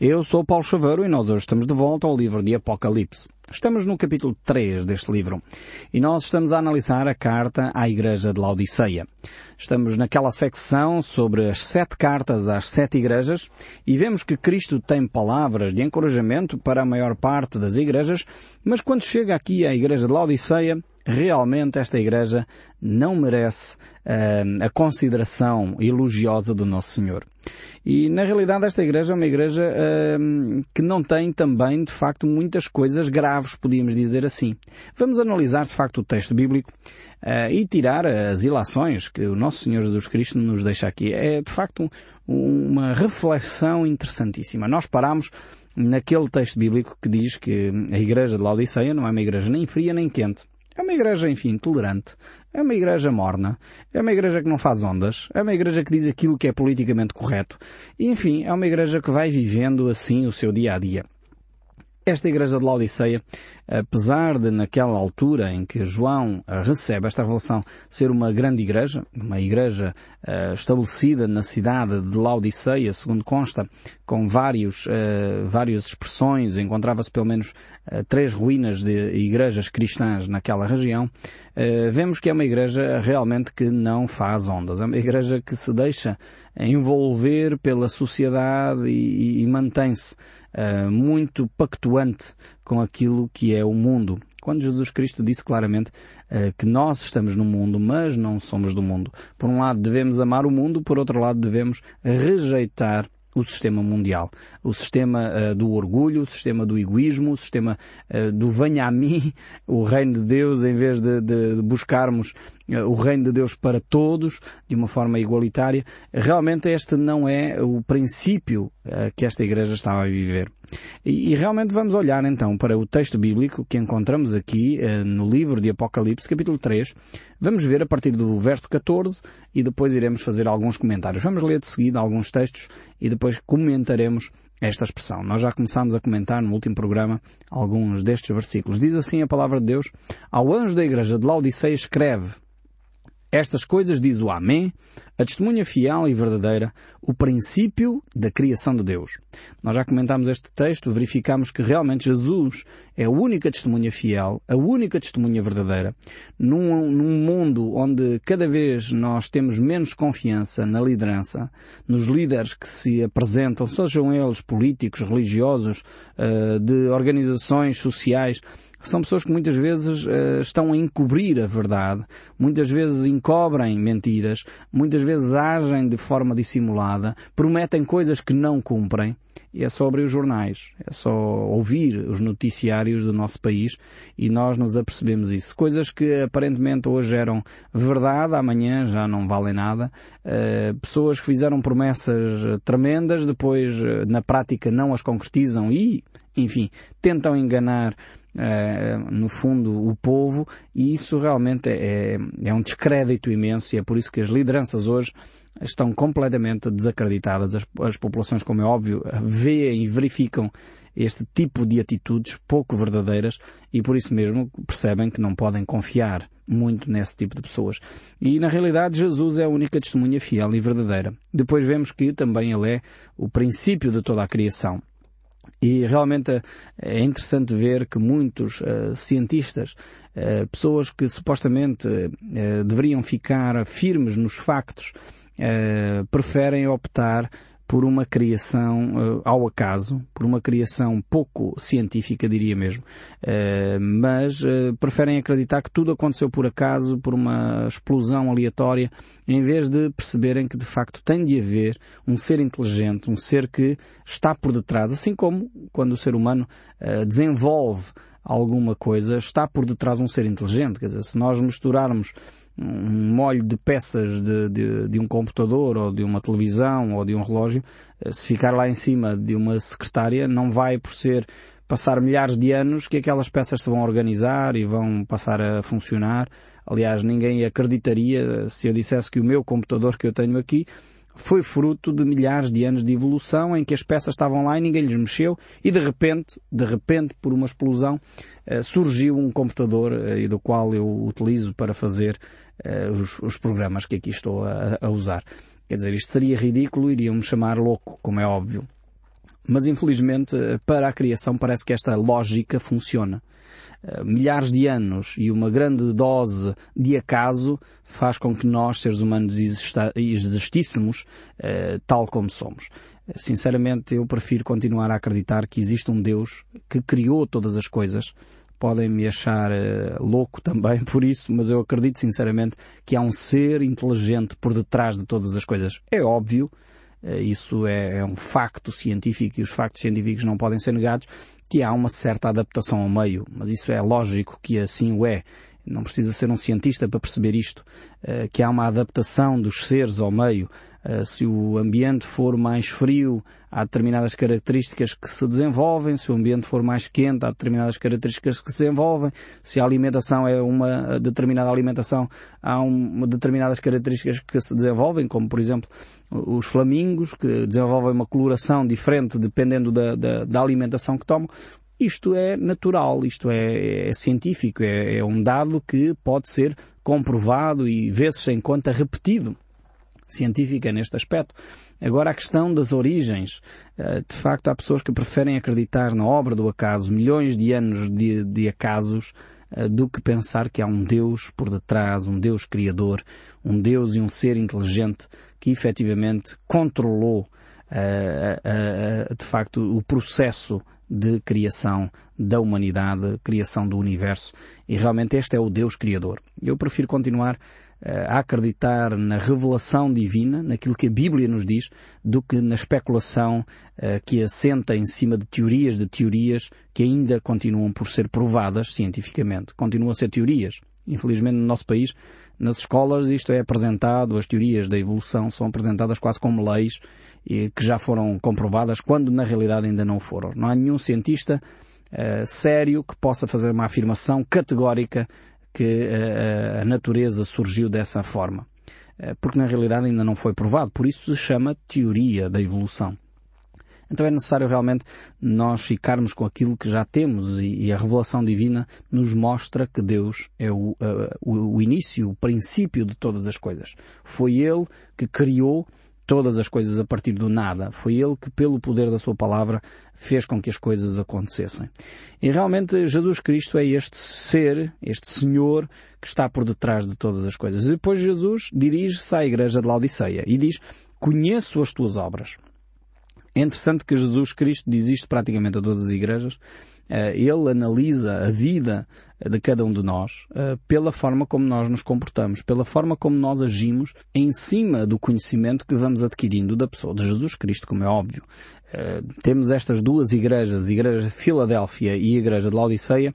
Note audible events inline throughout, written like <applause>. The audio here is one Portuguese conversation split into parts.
Eu sou Paulo Chaveiro e nós hoje estamos de volta ao livro de Apocalipse. Estamos no capítulo 3 deste livro e nós estamos a analisar a carta à Igreja de Laodiceia. Estamos naquela secção sobre as sete cartas às sete igrejas e vemos que Cristo tem palavras de encorajamento para a maior parte das igrejas, mas quando chega aqui à Igreja de Laodiceia, realmente esta igreja não merece uh, a consideração elogiosa do Nosso Senhor. E na realidade esta igreja é uma igreja uh, que não tem também, de facto, muitas coisas graves, podíamos dizer assim. Vamos analisar, de facto, o texto bíblico uh, e tirar as ilações que o nosso Senhor Jesus Cristo nos deixa aqui. É, de facto, um, uma reflexão interessantíssima. Nós paramos naquele texto bíblico que diz que a igreja de Laodiceia não é uma igreja nem fria nem quente. É uma igreja, enfim, tolerante. É uma igreja morna. É uma igreja que não faz ondas. É uma igreja que diz aquilo que é politicamente correto. E, enfim, é uma igreja que vai vivendo assim o seu dia a dia. Esta igreja de Laodiceia, apesar de naquela altura em que João eh, recebe esta revelação ser uma grande igreja, uma igreja uh, estabelecida na cidade de Laodiceia, segundo consta, com vários, uh, várias expressões, encontrava-se pelo menos uh, três ruínas de igrejas cristãs naquela região, vemos que é uma igreja realmente que não faz ondas. É uma igreja que se deixa envolver pela sociedade e, e mantém-se muito pactuante com aquilo que é o mundo. Quando Jesus Cristo disse claramente uh, que nós estamos no mundo, mas não somos do mundo. Por um lado devemos amar o mundo, por outro lado devemos rejeitar o sistema mundial. O sistema uh, do orgulho, o sistema do egoísmo, o sistema uh, do venha a mim, <laughs> o reino de Deus, em vez de, de buscarmos uh, o reino de Deus para todos, de uma forma igualitária. Realmente este não é o princípio que esta igreja estava a viver. E, e, realmente vamos olhar então para o texto bíblico que encontramos aqui eh, no livro de Apocalipse, capítulo 3. Vamos ver a partir do verso 14 e depois iremos fazer alguns comentários. Vamos ler de seguida alguns textos e depois comentaremos esta expressão. Nós já começámos a comentar no último programa alguns destes versículos. Diz assim a palavra de Deus: Ao anjo da igreja de Laodiceia escreve estas coisas diz o Amém, a testemunha fiel e verdadeira, o princípio da criação de Deus. Nós já comentámos este texto, verificamos que realmente Jesus é a única testemunha fiel, a única testemunha verdadeira. Num, num mundo onde cada vez nós temos menos confiança na liderança, nos líderes que se apresentam, sejam eles políticos, religiosos, eh, de organizações sociais, são pessoas que muitas vezes uh, estão a encobrir a verdade, muitas vezes encobrem mentiras, muitas vezes agem de forma dissimulada, prometem coisas que não cumprem. E é só abrir os jornais, é só ouvir os noticiários do nosso país e nós nos apercebemos isso. Coisas que aparentemente hoje eram verdade, amanhã já não valem nada. Uh, pessoas que fizeram promessas tremendas, depois uh, na prática não as concretizam e, enfim, tentam enganar eh, no fundo, o povo, e isso realmente é, é um descrédito imenso e é por isso que as lideranças hoje estão completamente desacreditadas. As, as populações, como é óbvio, veem e verificam este tipo de atitudes pouco verdadeiras e por isso mesmo percebem que não podem confiar muito nesse tipo de pessoas. E na realidade Jesus é a única testemunha fiel e verdadeira. Depois vemos que também ele é o princípio de toda a criação. E realmente é interessante ver que muitos uh, cientistas, uh, pessoas que supostamente uh, deveriam ficar firmes nos factos, preferem optar por uma criação uh, ao acaso, por uma criação pouco científica, diria mesmo, uh, mas uh, preferem acreditar que tudo aconteceu por acaso, por uma explosão aleatória, em vez de perceberem que de facto tem de haver um ser inteligente, um ser que está por detrás, assim como quando o ser humano desenvolve alguma coisa, está por detrás um ser inteligente. Quer dizer, se nós misturarmos um molho de peças de, de, de, um computador ou de uma televisão ou de um relógio, eh, se ficar lá em cima de uma secretária, não vai por ser passar milhares de anos que aquelas peças se vão organizar e vão passar a funcionar. Aliás, ninguém acreditaria se eu dissesse que o meu computador que eu tenho aqui foi fruto de milhares de anos de evolução em que as peças estavam lá e ninguém lhes mexeu e de repente, de repente, por uma explosão, eh, surgiu um computador eh, e do qual eu utilizo para fazer os, os, programas que aqui estou a, a, usar. Quer dizer, isto seria ridículo, iriam-me chamar louco, como é óbvio. Mas infelizmente para a criação parece que esta lógica funciona. Eh, milhares de anos e uma grande dose de acaso faz com que nós, seres humanos, existíssemos uh, tal como somos. Sinceramente, eu prefiro continuar a acreditar que existe um Deus que criou todas as coisas. Podem me achar louco <laughs> também por isso, mas eu acredito sinceramente que há um ser inteligente por detrás de todas as coisas. É óbvio, isso é, é um facto científico e os factos científicos não podem ser negados, que há uma certa adaptação ao meio, mas isso é lógico que assim o é. Não precisa ser um cientista para perceber isto, eh, que há uma adaptação dos seres ao meio. Eh, se o ambiente for mais frio, há determinadas características que se desenvolvem, se o ambiente for mais quente, há determinadas características que se desenvolvem, se a alimentação é uma determinada alimentação, há uma determinadas características que se desenvolvem, como por exemplo os flamingos, que desenvolvem uma coloração diferente dependendo da, da, da alimentação que tomam. Isto é natural, isto é, é científico, é, é, um dado que pode ser comprovado e vezes em conta repetido científica neste aspecto. Agora a questão das origens. Eh, de facto há pessoas que preferem acreditar na obra do acaso, milhões de anos de, de acasos, eh, do que pensar que há um Deus por detrás, um Deus criador, um Deus e um ser inteligente que efetivamente controlou uh, uh, de facto o processo de criação da humanidade, criação do universo. E realmente este é o Deus Criador. Eu prefiro continuar a acreditar na revelação divina, naquilo que a Bíblia nos diz, do que na especulação que assenta em cima de teorias de teorias que ainda continuam por ser provadas cientificamente. Continuam a ser teorias. Infelizmente no nosso país, nas escolas isto é apresentado, as teorias da evolução são apresentadas quase como leis e que já foram comprovadas quando na realidade ainda não foram. Não há nenhum cientista uh, sério que possa fazer uma afirmação categórica que a, a natureza surgiu dessa forma. Eh, porque na realidade ainda não foi provado, por isso se chama teoria da evolução. Então é necessário realmente nós ficarmos com aquilo que já temos e, e a revelação divina nos mostra que Deus é o, o, o início, o princípio de todas as coisas. Foi Ele que criou todas as coisas a partir do nada. Foi Ele que, pelo poder da Sua palavra, fez com que as coisas acontecessem. E realmente Jesus Cristo é este ser, este Senhor, que está por detrás de todas as coisas. E depois Jesus dirige-se à igreja de Laodiceia e diz, conheço as tuas obras. É interessante que Jesus Cristo diz isto praticamente a todas as igrejas. Eh, ele analisa a vida de cada um de nós uh, pela forma como nós nos comportamos, pela forma como nós agimos em cima do conhecimento que vamos adquirindo da pessoa de Jesus Cristo, como é óbvio. Uh, temos estas duas igrejas, a igreja de Filadélfia e a igreja de Laodiceia,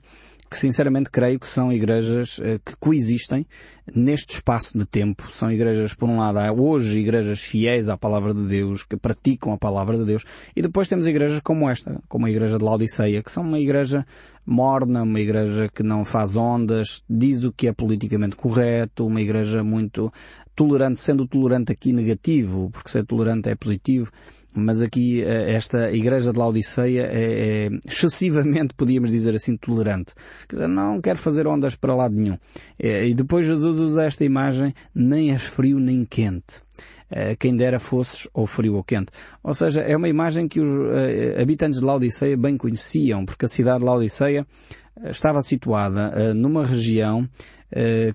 que sinceramente creio que são igrejas uh, que coexistem neste espaço de tempo. São igrejas, por um lado, há hoje igrejas fiéis à palavra de Deus, que praticam a palavra de Deus, e depois temos igrejas como esta, como a igreja de Laodiceia, que são uma igreja morna, uma igreja que não faz ondas, diz o que é politicamente correto, uma igreja muito tolerante, sendo tolerante aqui negativo, porque ser tolerante é positivo, mas aqui eh, esta igreja de Laodiceia é, é excessivamente, podíamos dizer assim, tolerante. Quer dizer, não quer fazer ondas para lado nenhum. É, e depois Jesus usa esta imagem, nem és frio nem quente. É, quem dera fosses ou frio ou quente. Ou seja, é uma imagem que os habitantes de Laodiceia bem conheciam, porque a cidade de Laodiceia estava situada numa região eh,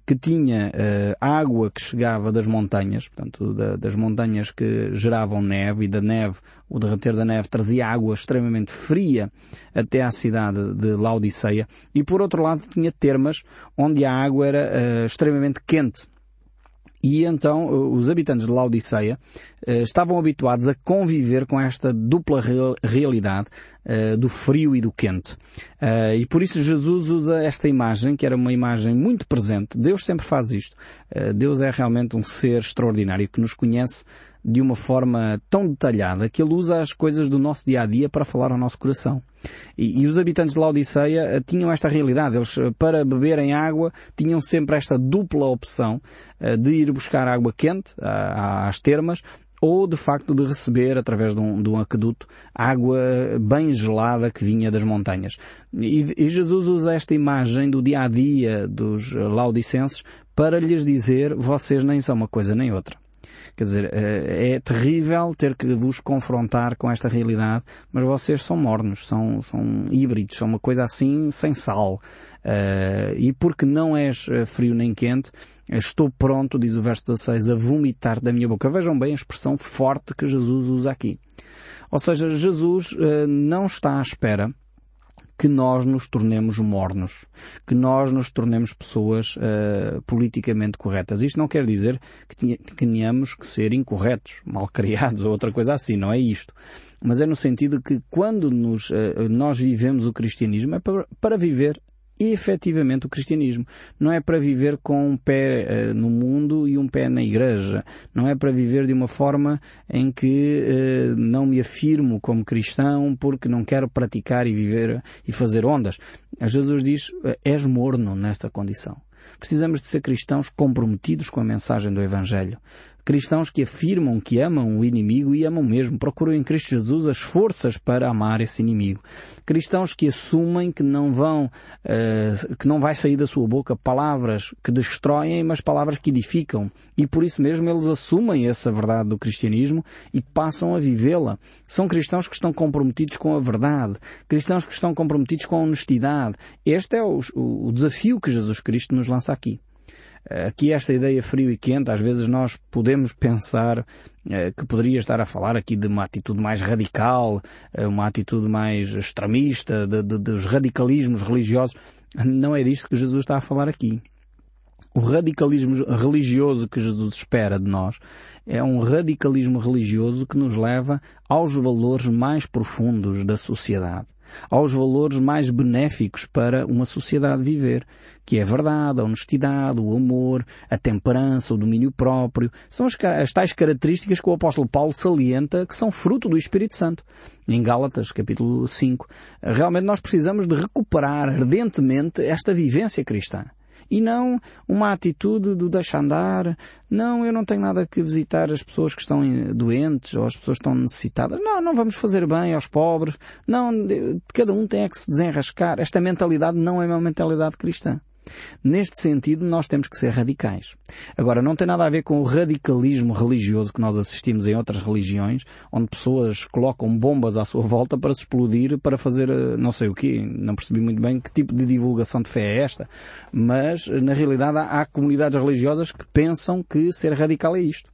que tinha uh, água que chegava das montanhas, portanto, da, das montanhas que geravam neve e da neve, o derreter da neve trazia água extremamente fria até à cidade de Laodiceia e por outro lado tinha termas onde a água era uh, extremamente quente. E então os habitantes de Laodiceia eh, estavam habituados a conviver com esta dupla realidade eh, do frio e do quente. Eh, e por isso Jesus usa esta imagem, que era uma imagem muito presente. Deus sempre faz isto. Deus é realmente um ser extraordinário que nos conhece de uma forma tão detalhada que ele usa as coisas do nosso dia a dia para falar ao nosso coração. E, e os habitantes de Laodiceia uh, tinham esta realidade. Eles, uh, para beberem água, tinham sempre esta dupla opção uh, de ir buscar água quente às termas ou de facto de receber, através de um, de um aqueduto, água bem gelada que vinha das montanhas. E, e, Jesus usa esta imagem do dia a dia dos laudicenses para lhes dizer, vocês nem são uma coisa nem outra. Quer dizer, é terrível ter que vos confrontar com esta realidade, mas vocês são mornos, são, são híbridos, são uma coisa assim sem sal. Uh, e porque não és frio nem quente, estou pronto, diz o verso 16, a vomitar da minha boca. Vejam bem a expressão forte que Jesus usa aqui. Ou seja, Jesus uh, não está à espera que nós nos tornemos mornos, que nós nos tornemos pessoas uh, politicamente corretas. Isto não quer dizer que tenhamos que ser incorretos, mal criados <laughs> ou outra coisa assim, não é isto. Mas é no sentido que quando nos, uh, nós vivemos o cristianismo é para, para viver efetivamente o cristianismo. Não é para viver com um pé uh, no mundo e um pé na igreja. Não é para viver de uma forma em que uh, não me afirmo como cristão porque não quero praticar e viver e fazer ondas. Jesus diz, eh, és morno nesta condição. Precisamos de ser cristãos comprometidos com a mensagem do Evangelho. Cristãos que afirmam que amam o inimigo e amam mesmo, procuram em Cristo Jesus as forças para amar esse inimigo. Cristãos que assumem que não vão, uh, que não vai sair da sua boca palavras que destroem, mas palavras que edificam. E por isso mesmo eles assumem essa verdade do cristianismo e passam a vivê-la. São cristãos que estão comprometidos com a verdade. Cristãos que estão comprometidos com a honestidade. Este é o, o desafio que Jesus Cristo nos lança aqui. Aqui esta ideia frio e quente, às vezes nós podemos pensar eh, que poderia estar a falar aqui de uma atitude mais radical, eh, uma atitude mais extremista, de, de, dos radicalismos religiosos. Não é disto que Jesus está a falar aqui. O radicalismo religioso que Jesus espera de nós é um radicalismo religioso que nos leva aos valores mais profundos da sociedade aos valores mais benéficos para uma sociedade viver, que é a verdade, a honestidade, o amor, a temperança, o domínio próprio. São as, as tais características que o apóstolo Paulo salienta que são fruto do Espírito Santo. Em Gálatas, capítulo 5. Realmente nós precisamos de recuperar ardentemente esta vivência cristã e não uma atitude do deixa andar. Não, eu não tenho nada que visitar as pessoas que estão doentes ou as pessoas que estão necessitadas. Não, não vamos fazer bem aos pobres. Não, cada um tem é que se desenrascar. Esta mentalidade não é uma mentalidade cristã. Neste sentido, nós temos que ser radicais. Agora, não tem nada a ver com o radicalismo religioso que nós assistimos em outras religiões, onde pessoas colocam bombas à sua volta para se explodir, para fazer eh, não sei o quê. Não percebi muito bem que tipo de divulgação de fé é esta. Mas, na realidade, há comunidades religiosas que pensam que ser radical é isto.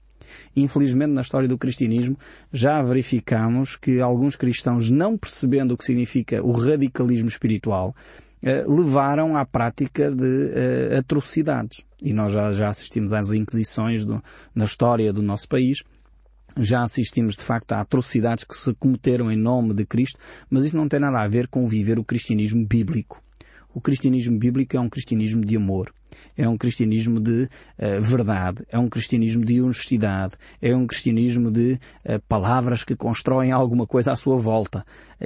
Infelizmente, na história do cristianismo, já verificamos que alguns cristãos, não percebendo o que significa o radicalismo espiritual, eh, levaram à prática de uh, atrocidades. E nós já, já assistimos às inquisições do, na história do nosso país, já assistimos de facto a atrocidades que se cometeram em nome de Cristo, mas isso não tem nada a ver com viver o cristianismo bíblico. O cristianismo bíblico é um cristianismo de amor, é um cristianismo de uh, verdade, é um cristianismo de honestidade, é um cristianismo de uh, palavras que constroem alguma coisa à sua volta.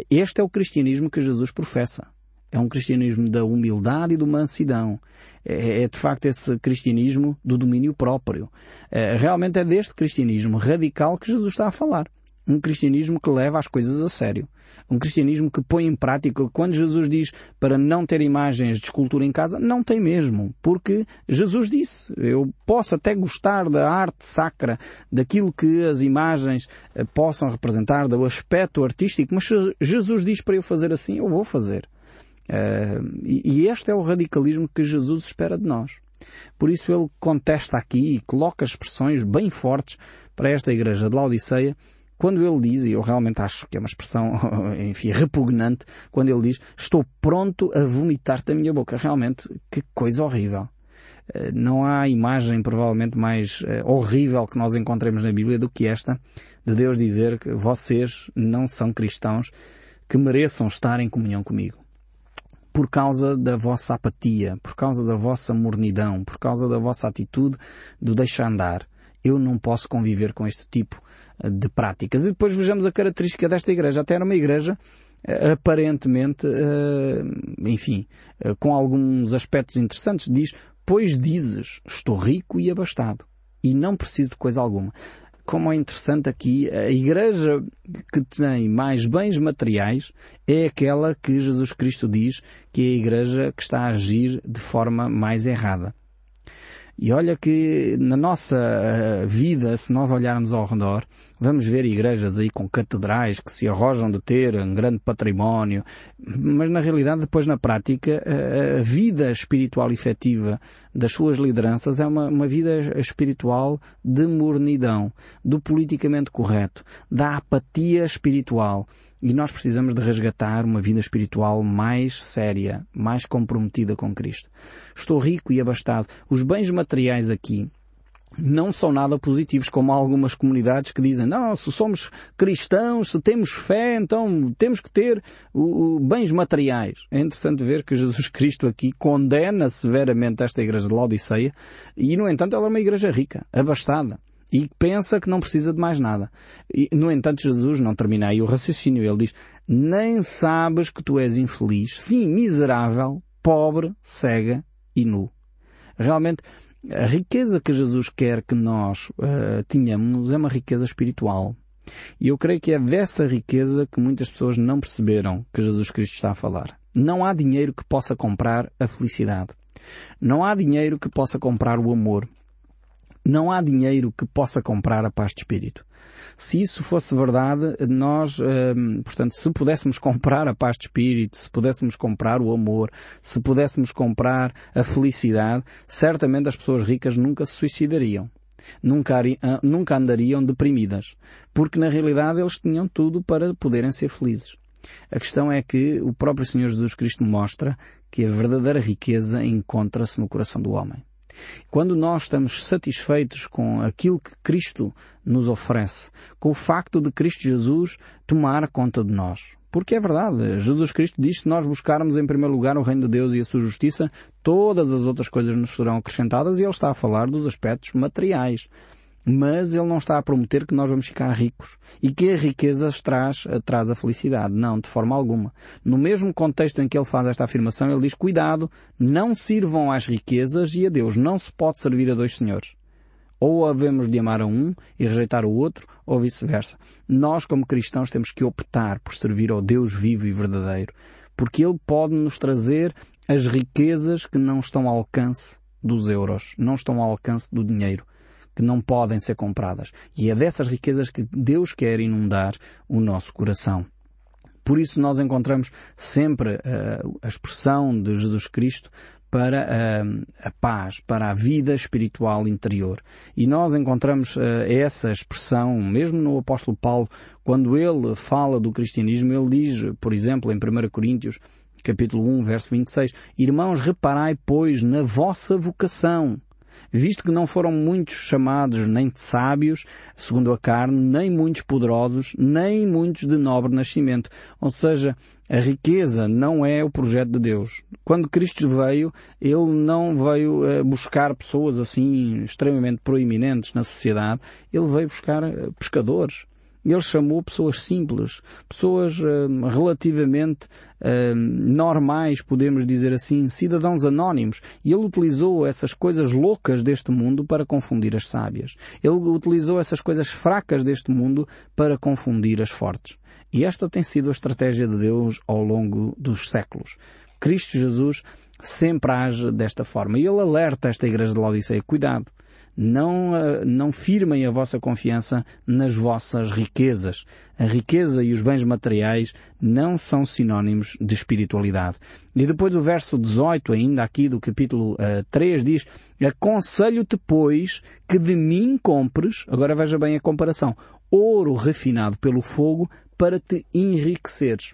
Este é o cristianismo que Jesus professa. É um cristianismo da humildade e da mansidão. É, é, de facto esse cristianismo do domínio próprio. É, realmente é deste cristianismo radical que Jesus está a falar. Um cristianismo que leva as coisas a sério. Um cristianismo que põe em prática quando Jesus diz para não ter imagens de escultura em casa, não tem mesmo. Porque Jesus disse, eu posso até gostar da arte sacra, daquilo que as imagens eh, possam representar, do aspecto artístico, mas Jesus diz para eu fazer assim, eu vou fazer. Uh, e, e este é o radicalismo que Jesus espera de nós. Por isso ele contesta aqui e coloca expressões bem fortes para esta igreja de Laodiceia, quando ele diz, e eu realmente acho que é uma expressão, <laughs> enfim, repugnante, quando ele diz, estou pronto a vomitar da minha boca. Realmente, que coisa horrível. Eh, não há imagem provavelmente mais eh, horrível que nós encontremos na Bíblia do que esta, de Deus dizer que vocês não são cristãos que mereçam estar em comunhão comigo por causa da vossa apatia, por causa da vossa mornidão, por causa da vossa atitude do deixar andar. Eu não posso conviver com este tipo eh, de práticas. E depois vejamos a característica desta igreja. Até era uma igreja eh, aparentemente, eh, enfim, com alguns aspectos interessantes. Diz, pois dizes, estou rico e abastado e não preciso de coisa alguma como é interessante aqui, a igreja que tem mais bens materiais é aquela que Jesus Cristo diz que é a igreja que está a agir de forma mais errada. E olha que na nossa uh, vida, se nós olharmos ao redor, vamos ver igrejas aí com catedrais que se arrojam de ter um grande património, mas na realidade depois na prática a vida espiritual efetiva das suas lideranças é uma, uma vida espiritual de mornidão, do politicamente correto, da apatia espiritual. E nós precisamos de resgatar uma vida espiritual mais séria, mais comprometida com Cristo. Estou rico e abastado. Os bens materiais aqui não são nada positivos, como algumas comunidades que dizem, não, se somos cristãos, se temos fé, então temos que ter o, o, bens materiais. É interessante ver que Jesus <laughs> Cristo aqui condena severamente esta igreja de Laodiceia e, no entanto, ela é uma igreja rica, abastada e pensa que não precisa de mais nada. E, no entanto, Jesus não termina aí o raciocínio. Ele diz, nem sabes que tu és infeliz, sim, miserável, pobre, cega e nu. Realmente, a riqueza que Jesus quer que nós uh, tenhamos é uma riqueza espiritual. E eu creio que é dessa riqueza que muitas pessoas não perceberam que Jesus Cristo está a falar. Não há dinheiro que possa comprar a felicidade. Não há dinheiro que possa comprar o amor. Não há dinheiro que possa comprar a paz de espírito. Se isso fosse verdade, nós, hum, portanto, se pudéssemos comprar a paz de espírito, se pudéssemos comprar o amor, se pudéssemos comprar a felicidade, certamente as pessoas ricas nunca se suicidariam. Nunca, ah, nunca andariam deprimidas. Porque na realidade eles tinham tudo para poderem ser felizes. A questão é que o próprio Senhor Jesus Cristo mostra que a verdadeira riqueza encontra-se no coração do homem. Quando nós estamos satisfeitos com aquilo que Cristo nos oferece, com o facto de Cristo Jesus tomar conta de nós. Porque é verdade, Jesus Cristo diz que se nós buscarmos em primeiro lugar o reino de Deus e a sua justiça, todas as outras coisas nos serão acrescentadas e ele está a falar dos aspectos materiais mas ele não está a prometer que nós vamos ficar ricos e que a riqueza traz, traz a felicidade. Não, de forma alguma. No mesmo contexto em que ele faz esta afirmação, ele diz, cuidado, não sirvam às riquezas e a Deus. Não se pode servir a dois senhores. Ou havemos de amar a um e rejeitar o outro, ou vice-versa. Nós, como cristãos, temos que optar por servir ao Deus vivo e verdadeiro, porque Ele pode nos trazer as riquezas que não estão ao alcance dos euros, não estão ao alcance do dinheiro que não podem ser compradas. E é dessas riquezas que Deus quer inundar o nosso coração. Por isso nós encontramos sempre uh, a expressão de Jesus Cristo para uh, a paz, para a vida espiritual interior. E nós encontramos uh, essa expressão, mesmo no apóstolo Paulo, quando ele fala do cristianismo, ele diz, por exemplo, em 1 Coríntios, capítulo 1, verso 26, Irmãos, reparai, pois, na vossa vocação visto que não foram muitos chamados nem de sábios, segundo a carne, nem muitos poderosos, nem muitos de nobre nascimento. Ou seja, a riqueza não é o projeto de Deus. Quando Cristo veio, Ele não veio eh, buscar pessoas assim extremamente proeminentes na sociedade. Ele veio buscar eh, pescadores, ele chamou pessoas simples, pessoas uh, relativamente uh, normais, podemos dizer assim, cidadãos anónimos. E ele utilizou essas coisas loucas deste mundo para confundir as sábias. Ele utilizou essas coisas fracas deste mundo para confundir as fortes. E esta tem sido a estratégia de Deus ao longo dos séculos. Cristo Jesus sempre age desta forma. E ele alerta esta igreja de Laodiceia, cuidado, não, eh, não firmem a vossa confiança nas vossas riquezas. A riqueza e os bens materiais não são sinónimos de espiritualidade. E depois o verso 18 ainda aqui do capítulo uh, eh, 3 diz Aconselho-te, pois, que de mim compres, agora veja bem a comparação, ouro refinado pelo fogo para te enriqueceres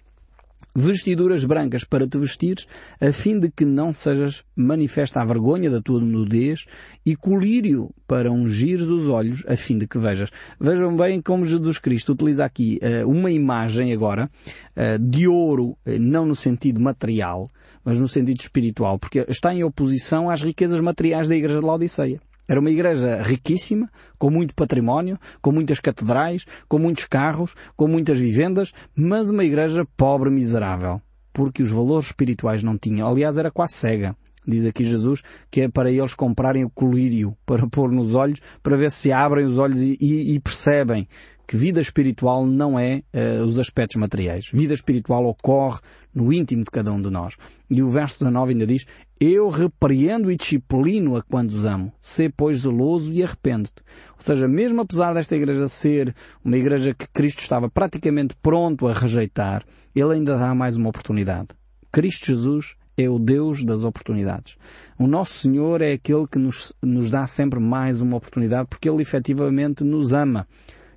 vestiduras brancas para te vestires, a fim de que não sejas manifesta a vergonha da tua nudez, e colírio para ungires os olhos, a fim de que vejas. Vejam bem como Jesus Cristo utiliza aqui uh, uma imagem agora uh, de ouro, uh, não no sentido material, mas no sentido espiritual, porque está em oposição às riquezas materiais da Igreja de Laodiceia. Era uma igreja riquíssima, com muito património, com muitas catedrais, com muitos carros, com muitas vivendas, mas uma igreja pobre, miserável, porque os valores espirituais não tinham. Aliás, era quase cega. Diz aqui Jesus que é para eles comprarem o colírio para pôr nos olhos, para ver se abrem os olhos e, e, e percebem que vida espiritual não é uh, os aspectos materiais. Vida espiritual ocorre no íntimo de cada um de nós. E o verso 19 ainda diz, eu repreendo e disciplino a quando os amo. Sê, pois, zeloso e arrependo-te. Ou seja, mesmo apesar desta igreja ser uma igreja que Cristo estava praticamente pronto a rejeitar, ele ainda dá mais uma oportunidade. Cristo Jesus é o Deus das oportunidades. O nosso Senhor é aquele que nos, nos dá sempre mais uma oportunidade porque Ele efetivamente nos ama.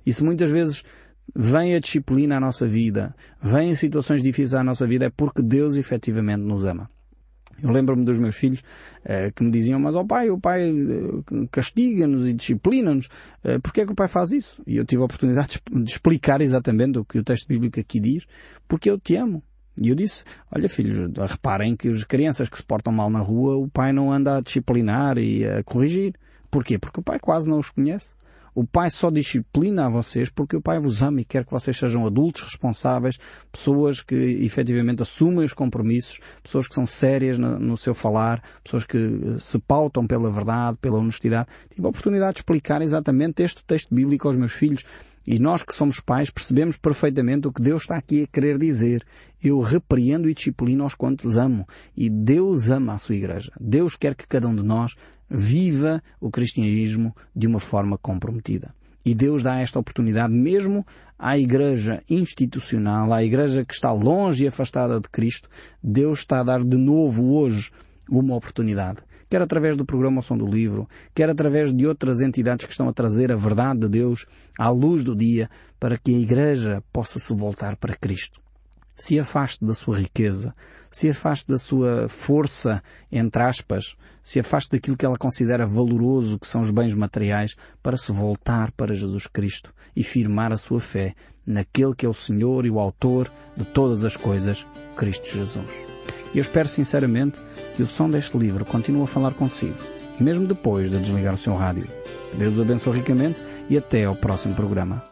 E se muitas vezes vem a disciplina à nossa vida, vem situações difíceis à nossa vida, é porque Deus efetivamente nos ama. Eu lembro-me dos meus filhos eh, que me diziam, mas ó oh, pai, o pai eh, castiga-nos e disciplina-nos, eh, porquê é que o pai faz isso? E eu tive a oportunidade de, de explicar exatamente o que o texto bíblico aqui diz, porque eu te amo. E eu disse, olha filhos, reparem que as crianças que se portam mal na rua, o pai não anda a disciplinar e a corrigir. Porquê? Porque o pai quase não os conhece. O Pai só disciplina a vocês porque o Pai vos ama e quer que vocês sejam adultos responsáveis, pessoas que efetivamente assumem os compromissos, pessoas que são sérias no, no seu falar, pessoas que eh, se pautam pela verdade, pela honestidade. Tive a oportunidade de explicar exatamente este texto bíblico aos meus filhos e nós que somos pais percebemos perfeitamente o que Deus está aqui a querer dizer. Eu repreendo e disciplino aos quantos amo. E Deus ama a sua igreja. Deus quer que cada um de nós viva o cristianismo de uma forma comprometida. E Deus dá esta oportunidade mesmo à igreja institucional, à igreja que está longe e afastada de Cristo. Deus está a dar de novo hoje uma oportunidade quer através do programa Som do Livro, quer através de outras entidades que estão a trazer a verdade de Deus à luz do dia para que a Igreja possa se voltar para Cristo. Se afaste da sua riqueza, se afaste da sua força, entre aspas, se afaste daquilo que ela considera valoroso, que são os bens materiais, para se voltar para Jesus Cristo e firmar a sua fé naquele que é o Senhor e o Autor de todas as coisas, Cristo Jesus. E eu espero sinceramente que o som deste livro continue a falar consigo, mesmo depois de desligar o seu rádio. Deus o abençoe ricamente e até ao próximo programa.